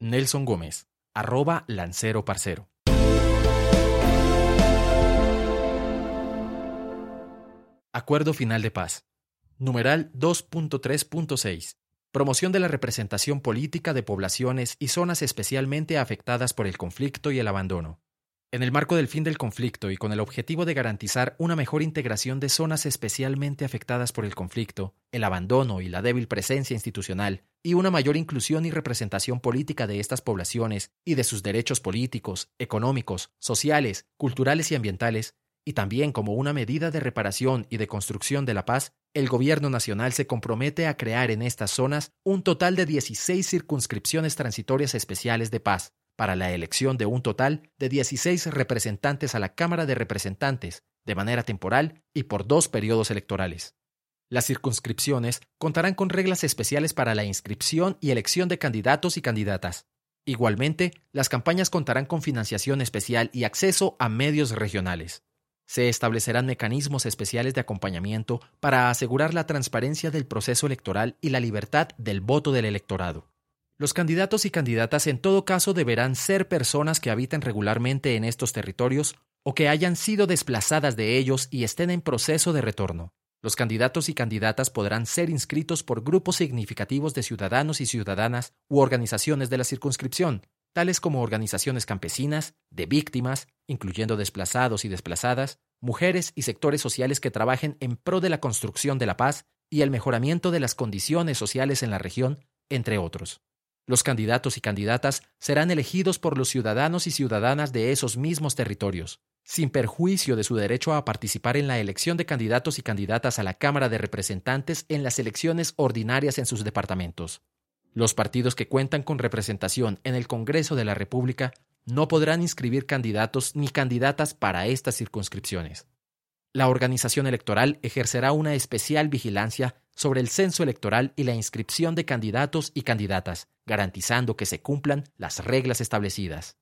Nelson Gómez, arroba Lancero Parcero. Acuerdo Final de Paz. Numeral 2.3.6. Promoción de la representación política de poblaciones y zonas especialmente afectadas por el conflicto y el abandono. En el marco del fin del conflicto y con el objetivo de garantizar una mejor integración de zonas especialmente afectadas por el conflicto, el abandono y la débil presencia institucional, y una mayor inclusión y representación política de estas poblaciones y de sus derechos políticos, económicos, sociales, culturales y ambientales, y también como una medida de reparación y de construcción de la paz, el Gobierno Nacional se compromete a crear en estas zonas un total de 16 circunscripciones transitorias especiales de paz, para la elección de un total de 16 representantes a la Cámara de Representantes, de manera temporal y por dos periodos electorales. Las circunscripciones contarán con reglas especiales para la inscripción y elección de candidatos y candidatas. Igualmente, las campañas contarán con financiación especial y acceso a medios regionales. Se establecerán mecanismos especiales de acompañamiento para asegurar la transparencia del proceso electoral y la libertad del voto del electorado. Los candidatos y candidatas en todo caso deberán ser personas que habiten regularmente en estos territorios o que hayan sido desplazadas de ellos y estén en proceso de retorno. Los candidatos y candidatas podrán ser inscritos por grupos significativos de ciudadanos y ciudadanas u organizaciones de la circunscripción, tales como organizaciones campesinas, de víctimas, incluyendo desplazados y desplazadas, mujeres y sectores sociales que trabajen en pro de la construcción de la paz y el mejoramiento de las condiciones sociales en la región, entre otros. Los candidatos y candidatas serán elegidos por los ciudadanos y ciudadanas de esos mismos territorios, sin perjuicio de su derecho a participar en la elección de candidatos y candidatas a la Cámara de Representantes en las elecciones ordinarias en sus departamentos. Los partidos que cuentan con representación en el Congreso de la República no podrán inscribir candidatos ni candidatas para estas circunscripciones. La organización electoral ejercerá una especial vigilancia sobre el censo electoral y la inscripción de candidatos y candidatas, garantizando que se cumplan las reglas establecidas.